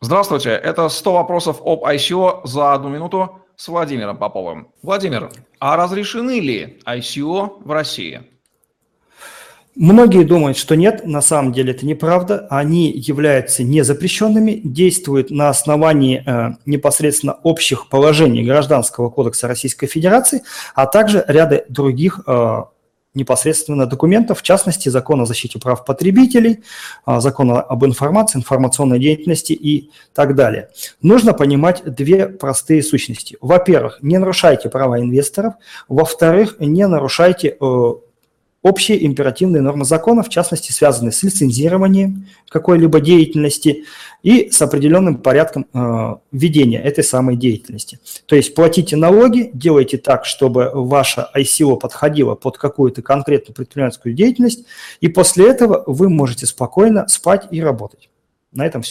Здравствуйте, это 100 вопросов об ICO за одну минуту с Владимиром Поповым. Владимир, а разрешены ли ICO в России? Многие думают, что нет, на самом деле это неправда. Они являются незапрещенными, действуют на основании э, непосредственно общих положений Гражданского кодекса Российской Федерации, а также ряда других э, непосредственно документов, в частности, закон о защите прав потребителей, а, закон об информации, информационной деятельности и так далее. Нужно понимать две простые сущности. Во-первых, не нарушайте права инвесторов. Во-вторых, не нарушайте э, общие императивные нормы закона, в частности, связанные с лицензированием какой-либо деятельности и с определенным порядком э, ведения этой самой деятельности. То есть платите налоги, делайте так, чтобы ваше ICO подходило под какую-то конкретную предпринимательскую деятельность, и после этого вы можете спокойно спать и работать. На этом все.